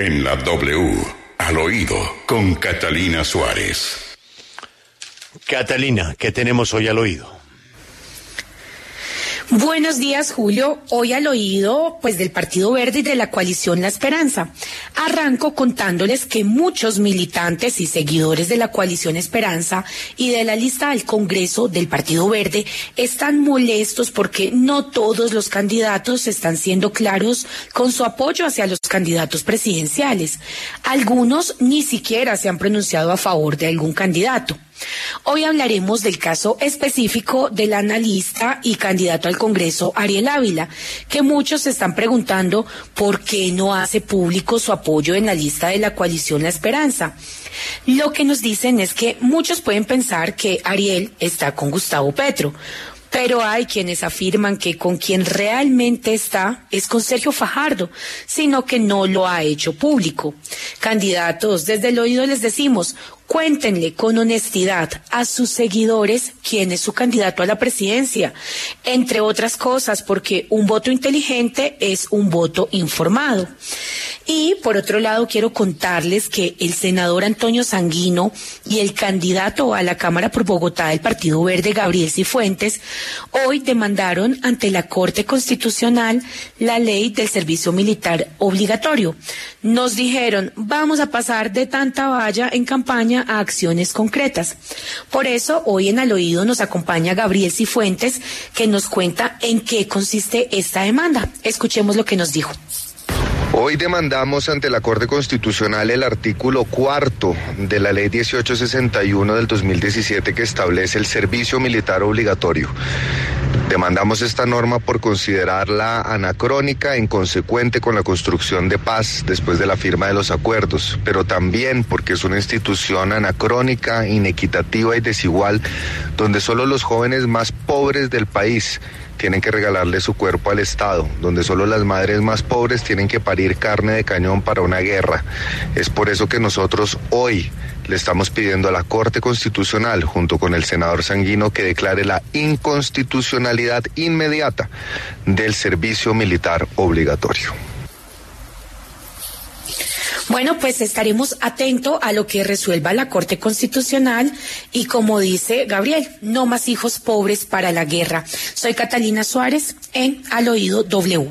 En la W, al oído, con Catalina Suárez. Catalina, ¿qué tenemos hoy al oído? Buenos días, Julio. Hoy al oído, pues, del Partido Verde y de la coalición La Esperanza. Arranco contándoles que muchos militantes y seguidores de la coalición Esperanza y de la lista del Congreso del Partido Verde están molestos porque no todos los candidatos están siendo claros con su apoyo hacia los candidatos presidenciales. Algunos ni siquiera se han pronunciado a favor de algún candidato. Hoy hablaremos del caso específico del analista y candidato al Congreso Ariel Ávila, que muchos se están preguntando por qué no hace público su apoyo en la lista de la coalición La Esperanza. Lo que nos dicen es que muchos pueden pensar que Ariel está con Gustavo Petro, pero hay quienes afirman que con quien realmente está es con Sergio Fajardo, sino que no lo ha hecho público. Candidatos, desde el oído les decimos, Cuéntenle con honestidad a sus seguidores quién es su candidato a la presidencia, entre otras cosas, porque un voto inteligente es un voto informado. Y por otro lado, quiero contarles que el senador Antonio Sanguino y el candidato a la Cámara por Bogotá del Partido Verde, Gabriel Cifuentes, hoy demandaron ante la Corte Constitucional la ley del servicio militar obligatorio. Nos dijeron, vamos a pasar de tanta valla en campaña a acciones concretas. Por eso, hoy en Al Oído nos acompaña Gabriel Cifuentes, que nos cuenta en qué consiste esta demanda. Escuchemos lo que nos dijo. Hoy demandamos ante la Corte Constitucional el artículo cuarto de la Ley 1861 del 2017 que establece el servicio militar obligatorio. Demandamos esta norma por considerarla anacrónica e inconsecuente con la construcción de paz después de la firma de los acuerdos, pero también porque es una institución anacrónica, inequitativa y desigual, donde solo los jóvenes más pobres del país tienen que regalarle su cuerpo al Estado, donde solo las madres más pobres tienen que parir carne de cañón para una guerra. Es por eso que nosotros hoy le estamos pidiendo a la Corte Constitucional, junto con el senador Sanguino, que declare la inconstitucionalidad inmediata del servicio militar obligatorio. Bueno, pues estaremos atentos a lo que resuelva la Corte Constitucional y como dice Gabriel, no más hijos pobres para la guerra. Soy Catalina Suárez en Al Oído W.